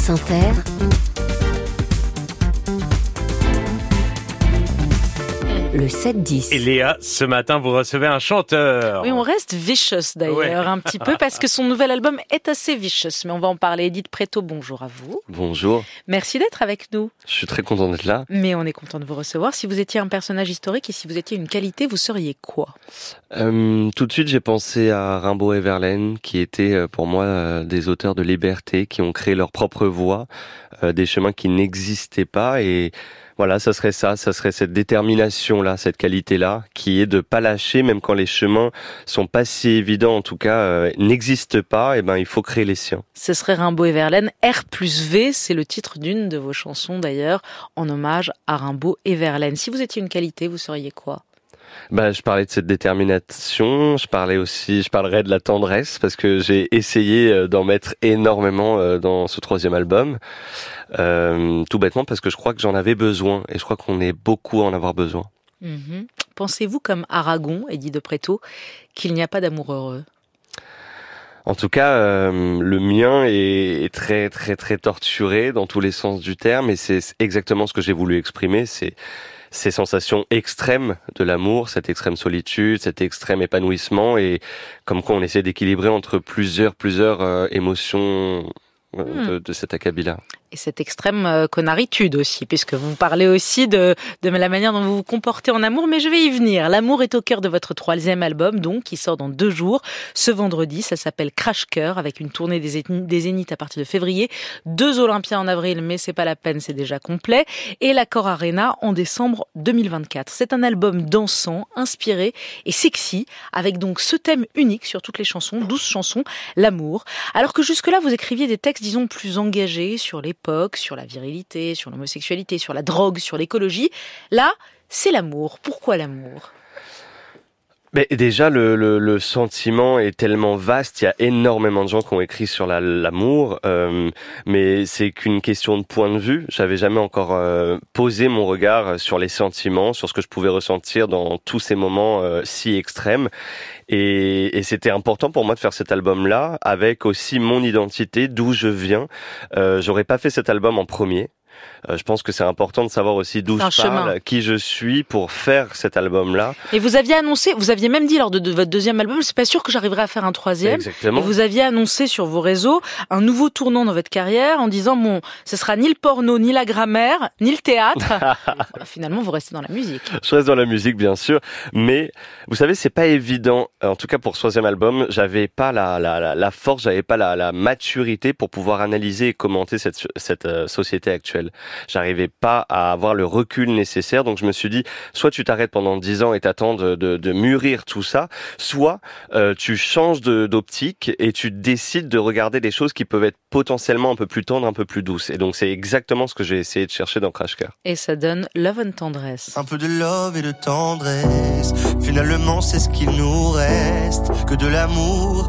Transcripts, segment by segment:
France Inter, le 7-10. Et Léa, ce matin, vous recevez un chanteur. Oui, on reste vicious d'ailleurs Ouais. un petit peu parce que son nouvel album est assez vicious. Mais on va en parler. Edith Preto, bonjour à vous. Bonjour, Merci d'être avec nous. je suis très content d'être là. Mais on est content de vous recevoir. Si vous étiez un personnage historique et si vous étiez une qualité, vous seriez quoi? Euh, tout de suite, j'ai pensé à Rimbaud et Verlaine, qui étaient euh, pour moi euh, des auteurs de liberté, qui ont créé leur propre voie, euh, des chemins qui n'existaient pas. Et voilà, ça serait ça, ça serait cette détermination-là, cette qualité-là, qui est de pas lâcher, même quand les chemins sont pas si évidents, en tout cas, euh, n'existent pas. Et ben, il faut créer les siens. Ce serait Rimbaud et Verlaine. R plus V, c'est le titre d'une de vos chansons d'ailleurs, en hommage à Rimbaud et Verlaine. Si vous étiez une qualité, vous seriez quoi? Bah, je parlais de cette détermination. Je parlais aussi, je parlerais de la tendresse parce que j'ai essayé euh, d'en mettre énormément euh, dans ce troisième album. Euh, tout bêtement parce que je crois que j'en avais besoin et je crois qu'on est beaucoup à en avoir besoin. Mhm. Pensez-vous comme Aragon, Edith de Preto, qu'il n'y a pas d'amour heureux? En tout cas, euh, le mien est, est très très très torturé dans tous les sens du terme et c'est exactement ce que j'ai voulu exprimer. C'est ces sensations extrêmes de l'amour, cette extrême solitude, cet extrême épanouissement et comme quoi on essaie d'équilibrer entre plusieurs plusieurs euh, émotions euh, de, de cet acabit-là. Et cette extrême euh, connaritude aussi, puisque vous parlez aussi de, de la manière dont vous vous comportez en amour, mais je vais y venir. L'amour est au cœur de votre troisième album, donc, qui sort dans deux jours, ce vendredi. Ça s'appelle Crash Cœur, avec une tournée des, des Zéniths à partir de février, deux Olympiens en avril, mais c'est pas la peine, c'est déjà complet, et l'Accor Arena en décembre 2024. C'est un album dansant, inspiré et sexy, avec donc ce thème unique sur toutes les chansons, 12 chansons, l'amour. Alors que jusque-là, vous écriviez des textes, disons, plus engagés sur sur la virilité, sur l'homosexualité, sur la drogue, sur l'écologie. Là, c'est l'amour. Pourquoi l'amour? Mais déjà, le, sentiment est tellement vaste. Il y a énormément de gens qui ont écrit sur la- l'amour, euh, mais c'est qu'une question de point de vue. J'avais jamais encore euh, posé mon regard sur les sentiments, sur ce que je pouvais ressentir dans tous ces moments euh, si extrêmes. Et, et c'était important pour moi de faire cet album-là, avec aussi mon identité, d'où je viens. Euh, J'aurais pas fait cet album en premier. Euh, je pense que c'est important de savoir aussi d'où je parle, chemin. qui je suis pour faire cet album-là. Et vous aviez annoncé, vous aviez même dit lors de, de votre deuxième album, c'est pas sûr que j'arriverai à faire un troisième. Exactement. Et vous aviez annoncé sur vos réseaux un nouveau tournant dans votre carrière en disant bon, ce sera ni le porno, ni la grammaire, ni le théâtre. Bah, Finalement, vous restez dans la musique. Je reste dans la musique, bien sûr, mais vous savez, c'est pas évident. En tout cas, pour ce troisième album, j'avais pas la, la, la, la force, j'avais pas la, la maturité pour pouvoir analyser et commenter cette, cette euh, société actuelle. J'arrivais pas à avoir le recul nécessaire, donc je me suis dit, soit tu t'arrêtes pendant dix ans et t'attends de, de, de mûrir tout ça, soit euh, tu changes d'optique et tu décides de regarder des choses qui peuvent être potentiellement un peu plus tendres, un peu plus douces. Et donc c'est exactement ce que j'ai essayé de chercher dans Crash Car. Et ça donne Love and Tendresse. Un peu de love et de tendresse. Finalement, c'est ce qu'il nous reste. Que de l'amour,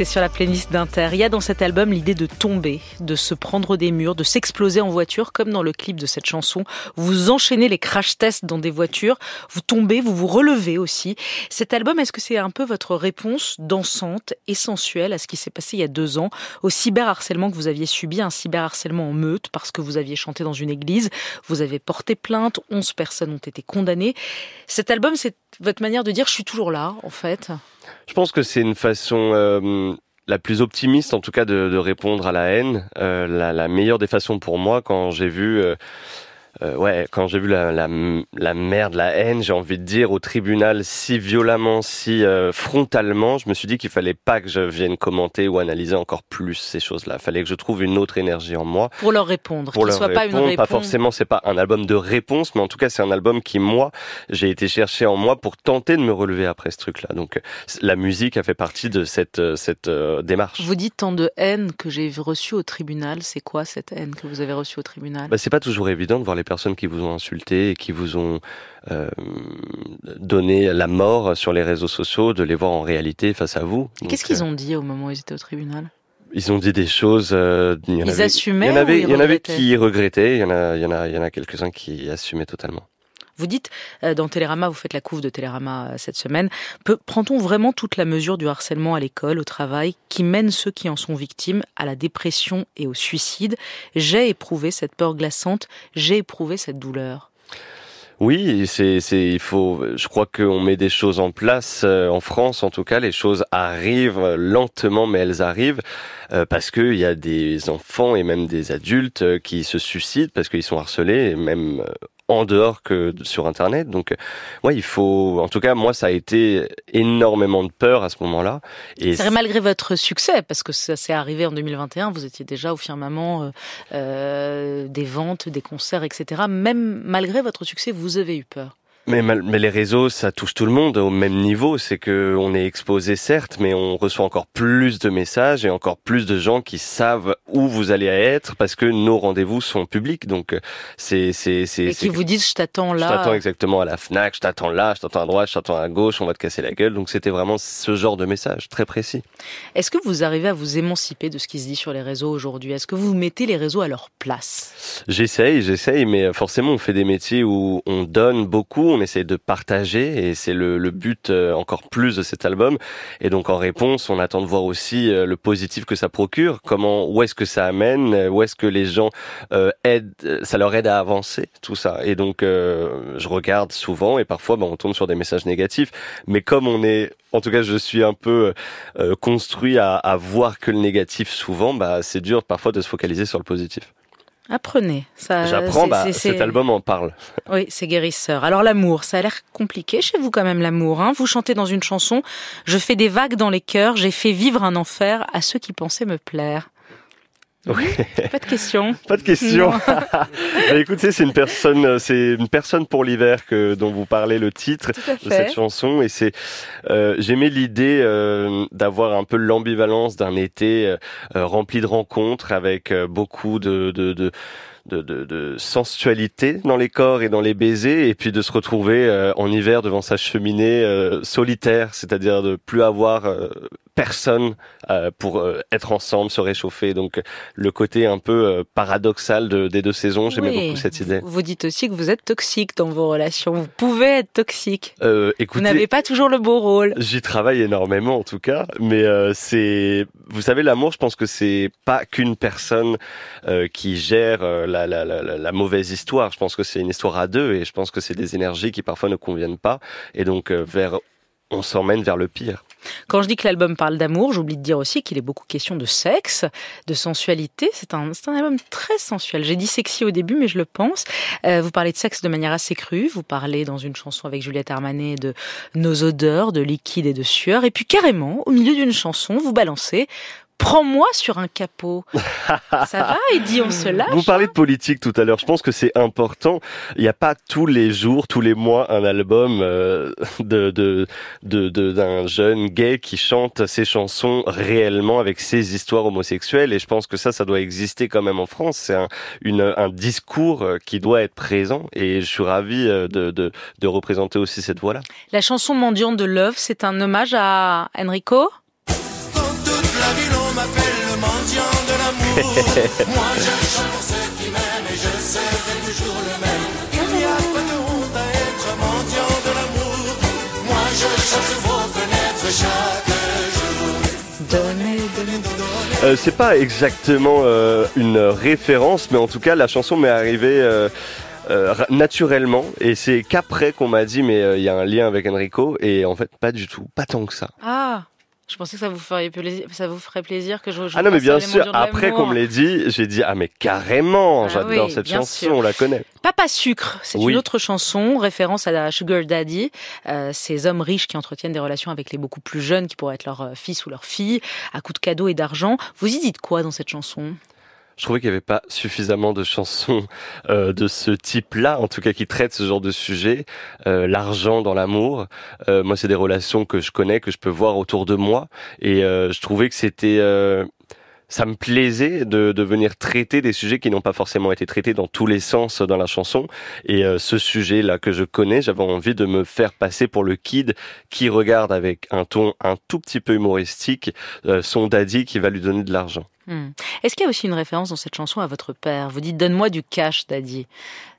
C'est sur la playlist d'Inter. Il y a dans cet album l'idée de tomber, de se prendre des murs, de s'exploser en voiture, comme dans le clip de cette chanson. Vous enchaînez les crash tests dans des voitures, vous tombez, vous vous relevez aussi. Cet album, est-ce que c'est un peu votre réponse dansante et sensuelle à ce qui s'est passé il y a deux ans, au cyberharcèlement que vous aviez subi, un cyberharcèlement en meute parce que vous aviez chanté dans une église, vous avez porté plainte, 11 personnes ont été condamnées. Cet album, c'est votre manière de dire je suis toujours là, en fait. Je pense que c'est une façon euh, la plus optimiste, en tout cas, de, répondre à la haine. Euh, la, la meilleure des façons pour moi, quand j'ai vu euh, ouais, quand j'ai vu la, la, la merde, la haine, j'ai envie de dire, au tribunal si violemment, si euh, frontalement, je me suis dit qu'il fallait pas que je vienne commenter ou analyser encore plus ces choses-là. Il fallait que je trouve une autre énergie en moi. Pour leur répondre, Pour leur soit pas une répondre, réponse. pas forcément, c'est pas un album de réponse, mais en tout cas, c'est un album qui, moi, j'ai été chercher en moi pour tenter de me relever après ce truc-là. Donc, la musique a fait partie de cette, euh, cette euh, démarche. Vous dites tant de haine que j'ai reçue au tribunal. C'est quoi cette haine que vous avez reçue au tribunal? Bah, c'est pas toujours évident de voir les personnes qui vous ont insulté et qui vous ont euh, donné la mort sur les réseaux sociaux, de les voir en réalité face à vous. Qu'est-ce qu'ils ont dit au moment où ils étaient au tribunal? Ils ont dit des choses. Euh, il y en ils avait, assumaient. Il y en avait, il y en avait qui regrettaient. Il y en a, il y en a, il y en a quelques-uns qui assumaient totalement. Vous dites euh, dans Télérama, vous faites la couve de Télérama euh, cette semaine. Prend-on vraiment toute la mesure du harcèlement à l'école, au travail, qui mène ceux qui en sont victimes à la dépression et au suicide? J'ai éprouvé cette peur glaçante, j'ai éprouvé cette douleur. Oui, c'est, il faut. Je crois qu'on met des choses en place euh, en France, en tout cas, les choses arrivent lentement, mais elles arrivent parce qu'il y a des enfants et même des adultes qui se suicident parce qu'ils sont harcelés, et même en dehors que sur Internet. Donc, ouais, il faut. En tout cas, moi, ça a été énormément de peur à ce moment-là. Et c'est malgré votre succès, parce que ça s'est arrivé en 2021. Vous étiez déjà au firmament euh, euh, des ventes, des concerts, etc. Même malgré votre succès, vous avez eu peur. Mais, mais, les réseaux, ça touche tout le monde au même niveau. C'est que on est exposé certes, mais on reçoit encore plus de messages et encore plus de gens qui savent où vous allez être parce que nos rendez-vous sont publics. Donc c'est c'est c'est. Et qui vous disent je t'attends là. Je t'attends exactement à la Fnac, je t'attends là, je t'attends à droite, je t'attends à gauche, on va te casser la gueule. Donc c'était vraiment ce genre de message très précis. Est-ce que vous arrivez à vous émanciper de ce qui se dit sur les réseaux aujourd'hui? Est-ce que vous mettez les réseaux à leur place? J'essaye, j'essaye, mais forcément on fait des métiers où on donne beaucoup on essaie de partager et c'est le, le, but euh, encore plus de cet album. Et donc en réponse, on attend de voir aussi euh, le positif que ça procure, comment, où est-ce que ça amène, où est-ce que les gens euh, aident, ça leur aide à avancer, tout ça. Et donc je regarde souvent et parfois ben, on tombe sur des messages négatifs, mais comme on est en tout cas, je suis un peu construit à, à, voir que le négatif souvent, bah, c'est dur parfois de se focaliser sur le positif. Apprenez. Ça, J'apprends, bah, cet album en parle. Oui, c'est guérisseur. Alors l'amour, ça a l'air compliqué chez vous quand même l'amour. Hein vous chantez dans une chanson, je fais des vagues dans les cœurs, j'ai fait vivre un enfer à ceux qui pensaient me plaire. Pas de question. Pas de question. bah, écoutez, c'est une personne, euh, c'est une personne pour l'hiver que dont vous parlez le titre de cette chanson, et c'est euh, j'aimais l'idée euh, d'avoir un peu l'ambivalence d'un été euh, rempli de rencontres avec beaucoup de, de, de de, de, de, sensualité dans les corps et dans les baisers, et puis de se retrouver en hiver devant sa cheminée solitaire, c'est-à-dire de plus avoir personne euh, pour euh, être ensemble, se réchauffer. Donc le côté un peu euh, paradoxal de, des deux saisons, j'aimais beaucoup cette idée. Vous dites aussi que vous êtes toxique dans vos relations. Vous pouvez être toxique. écoutez, vous n'avez pas toujours le beau rôle. J'y travaille énormément en tout cas, mais c'est, vous savez, l'amour, je pense que c'est pas qu'une personne qui gère la, la, la, la, mauvaise histoire. Je pense que c'est une histoire à deux, et je pense que c'est des énergies qui parfois ne conviennent pas, et donc vers on s'emmène vers le pire. Quand je dis que l'album parle d'amour, j'oublie de dire aussi qu'il est beaucoup question de sexe, de sensualité. C'est un, un album très sensuel. J'ai dit sexy au début, mais je le pense. Euh, vous parlez de sexe de manière assez crue. Vous parlez dans une chanson avec Juliette Armanet de nos odeurs, de liquide et de sueur. Et puis carrément, au milieu d'une chanson, vous balancez prends-moi sur un capot. Ça va, Eddie, on se lâche. Vous parlez de politique tout à l'heure. Je pense que c'est important. Il n'y a pas tous les jours, tous les mois, un album euh, de d'un de, de, jeune gay qui chante ses chansons réellement avec ses histoires homosexuelles. Et je pense que ça, ça doit exister quand même en France. C'est un, une, un discours euh, qui doit être présent. Et je suis ravi euh, de, de, de représenter aussi cette voix-là. La chanson mendiante de Love, c'est un hommage à Enrico? M'appelle le mendiant de l'amour. Moi je chante pour ceux qui m'aiment et je serai toujours le même. Il n'y a pas de honte à être mendiant de l'amour. Moi je chante pour connaître chaque jour. Donnez, donnez, donnez. Euh, c'est pas exactement euh, une référence, mais en tout cas la chanson m'est arrivée. Euh, euh, naturellement et c'est qu'après qu'on m'a dit mais euh, il y a un lien avec Enrico et en fait pas du tout, pas tant que ça. Ah je pensais que ça vous ferait plaisir, ça vous ferait plaisir que je. je ah non mais bien sûr. Après qu'on me l'ait dit, j'ai dit ah mais carrément, ah j'adore cette chanson, on la connaît. Papa sucre, c'est une autre chanson, référence à la Sugar Daddy, euh, ces hommes riches qui entretiennent des relations avec les beaucoup plus jeunes qui pourraient être leur euh, fils ou leur fille, à coups de cadeaux et d'argent. Vous y dites quoi dans cette chanson? Je trouvais qu'il n'y avait pas suffisamment de chansons euh, de ce type-là, en tout cas qui traitent ce genre de sujet, euh, l'argent dans l'amour. Euh, moi, c'est des relations que je connais, que je peux voir autour de moi, et je trouvais que c'était ça me plaisait de, de venir traiter des sujets qui n'ont pas forcément été traités dans tous les sens dans la chanson. Et euh, ce sujet-là que je connais, j'avais envie de me faire passer pour le kid qui regarde avec un ton un tout petit peu humoristique euh, son daddy qui va lui donner de l'argent. Hmm. Est-ce qu'il y a aussi une référence dans cette chanson à votre père? Vous dites donne-moi du cash, daddy.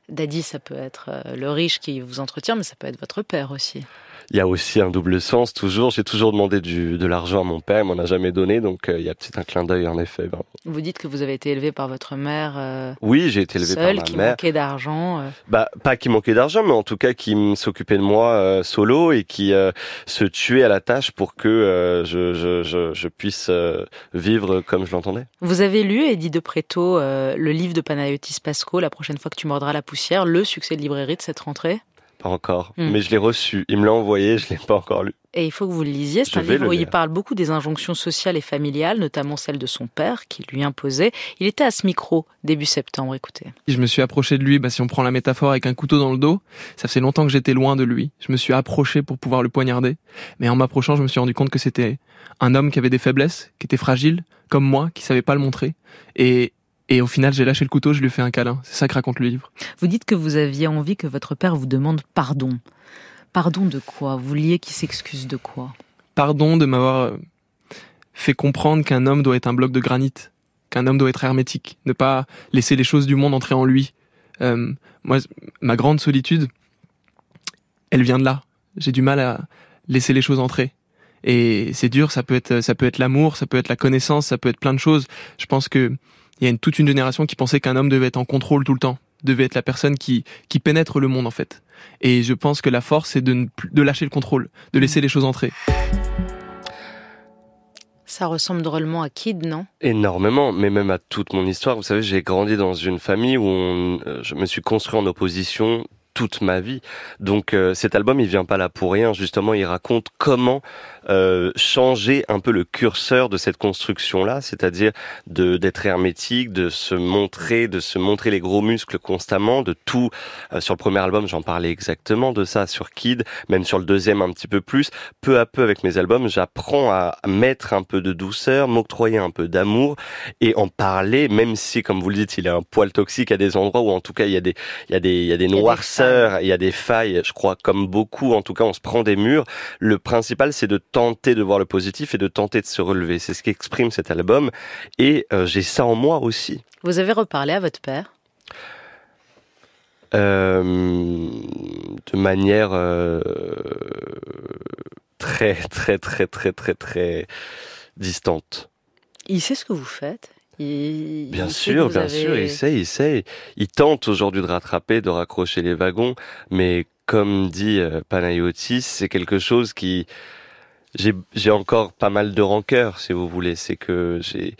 Daddy, ça peut être euh, le riche qui vous entretient, mais ça peut être votre père aussi il y a aussi un double sens toujours. J'ai toujours demandé du, de l'argent à mon père, il m'en a jamais donné, donc euh, il y a peut-être un clin d'œil en effet. Ben. Vous dites que vous avez été élevé par votre mère. Euh, oui, j'ai été élevé par ma qui mère. manquait d'argent. Euh. Bah pas qui manquait d'argent, mais en tout cas qui s'occupait de moi solo et qui se tuait à la tâche pour que je, je, je, je, puisse vivre comme je l'entendais. Vous avez lu Eddie de Preto, le livre de Panayotis Pasco, La prochaine fois que tu mordras la poussière, le succès de librairie de cette rentrée? Pas encore, hmm. mais je l'ai reçu. Il me l'a envoyé, je l'ai pas encore lu. Et il faut que vous le lisiez. C'est un livre où il parle beaucoup des injonctions sociales et familiales, notamment celle de son père, qui lui imposait. Il était à ce micro début septembre, écoutez. Je me suis approché de lui, bah, si on prend la métaphore avec un couteau dans le dos, ça faisait longtemps que j'étais loin de lui. Je me suis approché pour pouvoir le poignarder. Mais en m'approchant, je me suis rendu compte que c'était un homme qui avait des faiblesses, qui était fragile, comme moi, qui savait pas le montrer. Et, et au final, j'ai lâché le couteau, je lui ai fait un câlin. C'est ça que raconte le livre. Vous dites que vous aviez envie que votre père vous demande pardon. Pardon de quoi? Vous vouliez qu'il s'excuse de quoi? Pardon de m'avoir euh, fait comprendre qu'un homme doit être un bloc de granit, qu'un homme doit être hermétique, ne pas laisser les choses du monde entrer en lui. Euh, moi, ma grande solitude, elle vient de là. J'ai du mal à laisser les choses entrer. Et c'est dur, ça peut être, ça peut être l'amour, ça peut être la connaissance, ça peut être plein de choses. Je pense que il y a une, toute une génération qui pensait qu'un homme devait être en contrôle tout le temps, devait être la personne qui, qui pénètre le monde en fait. Et je pense que la force, c'est de, de lâcher le contrôle, de laisser mm. les choses entrer. Ça ressemble drôlement à Kid, non? Énormément, mais même à toute mon histoire. Vous savez, j'ai grandi dans une famille où on, euh, je me suis construit en opposition toute ma vie. Donc euh, cet album, il vient pas là pour rien. Justement, il raconte comment euh, changer un peu le curseur de cette construction-là, c'est-à-dire de d'être hermétique, de se montrer, de se montrer les gros muscles constamment, de tout. Euh, sur le premier album, j'en parlais exactement de ça. Sur Kid, même sur le deuxième un petit peu plus. Peu à peu avec mes albums, j'apprends à mettre un peu de douceur, m'octroyer un peu d'amour et en parler, même si, comme vous le dites, il est un poil toxique à des endroits où en tout cas il y a des il y a des il y a des il y a des failles. Je crois comme beaucoup, en tout cas, on se prend des murs. Le principal, c'est de tenter de voir le positif et de tenter de se relever. C'est ce qu'exprime cet album. Et euh, j'ai ça en moi aussi. Vous avez reparlé à votre père? Euh, de manière euh, très très très très très très distante. Il sait ce que vous faites? Bien sûr, bien sûr, il sait, il sait. Il tente aujourd'hui de rattraper, de raccrocher les wagons, mais comme dit Panayotis, c'est quelque chose qui j'ai encore pas mal de rancœur, si vous voulez. C'est que j'ai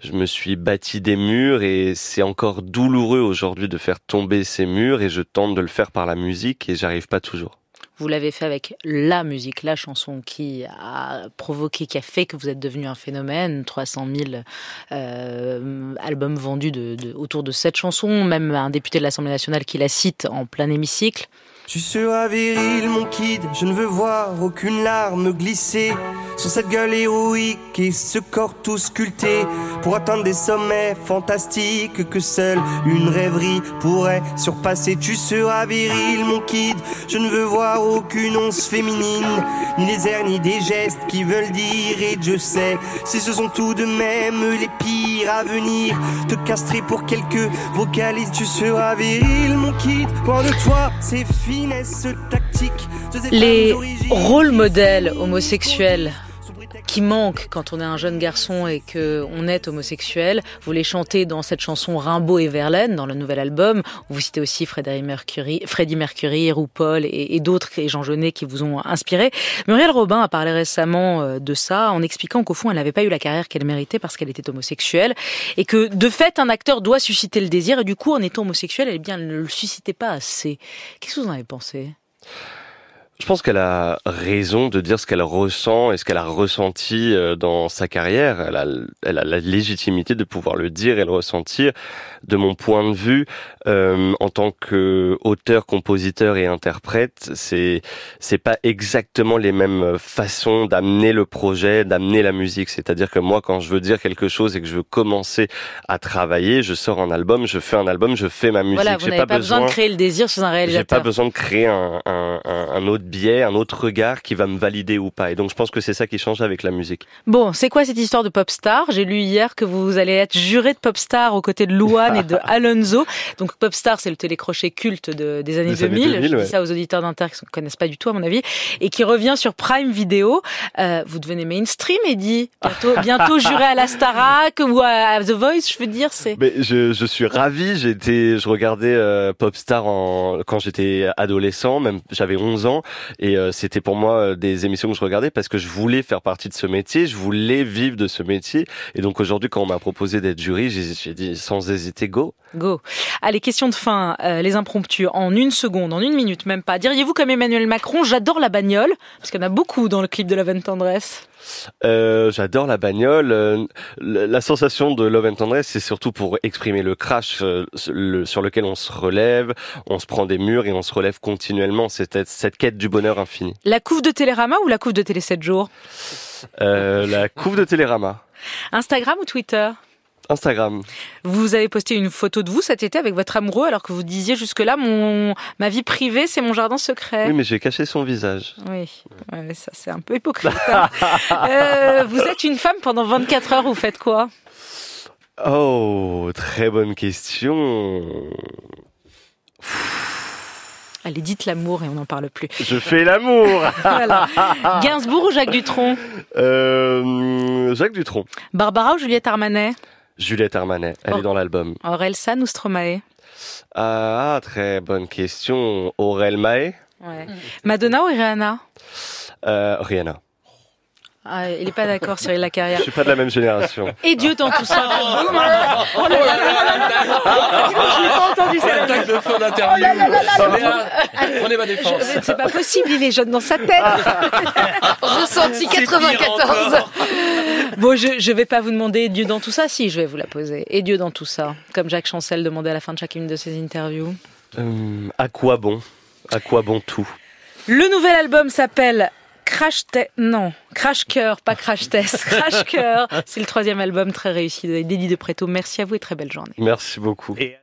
je me suis bâti des murs et c'est encore douloureux aujourd'hui de faire tomber ces murs et je tente de le faire par la musique et j'arrive pas toujours. Vous l'avez fait avec la musique, la chanson qui a provoqué, qui a fait que vous êtes devenu un phénomène. 300 000 euh, albums vendus autour de cette chanson, même un député de l'Assemblée nationale qui la cite en plein hémicycle. Tu seras viril, mon kid, je ne veux voir aucune larme glisser sur cette gueule héroïque et ce corps tout sculpté pour atteindre des sommets fantastiques que seule une rêverie pourrait surpasser. Tu seras viril, mon kid, je ne veux voir aucune once féminine, ni les airs ni des gestes qui veulent dire et je sais si ce sont tout de même les pires à venir. Te castrer pour quelques vocalises, tu seras viril, mon kid, loin de toi, c'est fini. Les rôles modèles homosexuels qui manquent quand on est un jeune garçon et que on est homosexuel. Vous les chantez dans cette chanson Rimbaud et Verlaine dans le nouvel album. Vous citez aussi Freddie Mercury, Freddie Mercury, RuPaul et, et d'autres et Jean Genet qui vous ont inspiré. Muriel Robin a parlé récemment euh, de ça en expliquant qu'au fond elle n'avait pas eu la carrière qu'elle méritait parce qu'elle était homosexuelle et que de fait un acteur doit susciter le désir et du coup en étant homosexuel, eh bien elle ne le suscitait pas assez. Qu'est-ce que vous en avez pensé? Je pense qu'elle a raison de dire ce qu'elle ressent et ce qu'elle a ressenti euh, dans sa carrière. Elle a, elle a la légitimité de pouvoir le dire et le ressentir. De mon point de vue, euh, en tant que auteur, compositeur et interprète, c'est c'est pas exactement les mêmes façons d'amener le projet, d'amener la musique. C'est-à-dire que moi, quand je veux dire quelque chose et que je veux commencer à travailler, je sors un album, je fais un album, je fais ma musique. Voilà, vous n'avez pas, besoin de créer le désir chez un réalisateur. J'ai pas besoin de créer un, un, un autre biais, un autre regard qui va me valider ou pas. Et donc je pense que c'est ça qui change avec la musique. Bon, c'est quoi cette histoire de Popstar J'ai lu hier que vous allez être juré de Popstar aux côtés de Louane et de Alonso. Donc Popstar, c'est le télécrochet culte de, des années 2000. je dis ça aux auditeurs d'Inter qui ne connaissent pas du tout à mon avis et qui revient sur Prime Video. Euh, vous devenez mainstream, Eddie. Bientôt, bientôt juré à la Starac ou à The Voice, je veux dire. C'est. Mais je, je suis ravi. J'étais, je regardais euh, Popstar en, quand j'étais adolescent, même j'avais 11 ans, et euh, c'était pour moi euh, des émissions que je regardais parce que je voulais faire partie de ce métier, je voulais vivre de ce métier. Et donc aujourd'hui, quand on m'a proposé d'être jury, j'ai dit sans hésiter go. Go. Allez, question de fin, euh, les impromptus, en une seconde, en une minute, même pas. Diriez-vous comme Emmanuel Macron, j'adore la bagnole, parce qu'il y en a beaucoup dans le clip de Love and Tendresse euh, J'adore la bagnole. Euh, la sensation de Love and Tendresse, c'est surtout pour exprimer le crash euh, sur lequel on se relève, on se prend des murs et on se relève continuellement. C'est cette quête du bonheur infini. La couve de Télérama ou la couve de Télé 7 jours? La couve de Télérama. Instagram ou Twitter? Instagram. Vous avez posté une photo de vous cet été avec votre amoureux alors que vous disiez jusque-là mon ma vie privée c'est mon jardin secret. Oui mais j'ai caché son visage. Oui, ça c'est un peu hypocrite. Hein. euh, vous êtes une femme pendant 24 heures, vous faites quoi? Oh, très bonne question. Allez, dites l'amour et on n'en parle plus. Je fais l'amour voilà. Gainsbourg ou Jacques Dutronc? Euh, Jacques Dutronc. Barbara ou Juliette Armanet? Juliette Armanet, elle est dans l'album. Aurel San ou Stromae Ah, très bonne question. Aurel Mae ouais. Madonna ou Rihanna euh, Rihanna. Ah, il n'est pas d'accord, Cyril Lacarrière. Je suis pas de la même génération. Et Dieu dans tout ça. oh là là Je n'ai pas entendu ça. Attaque de fin d'interview. Prenez ma défense. C'est pas possible, il est jeune dans sa tête. Ressenti 94. Bon, je ne vais pas vous demander Dieu dans tout ça, si, je vais vous la poser. Et Dieu dans tout ça, comme Jacques Chancel demandait à la fin de chacune de ses interviews. Euh, à quoi bon? À quoi bon tout? Le nouvel album s'appelle Crash Test, non, Crash Cœur, pas Crash Test, Crash Cœur. C'est le troisième album très réussi d'Eddie de Préto. Merci à vous et très belle journée. Merci beaucoup. Et...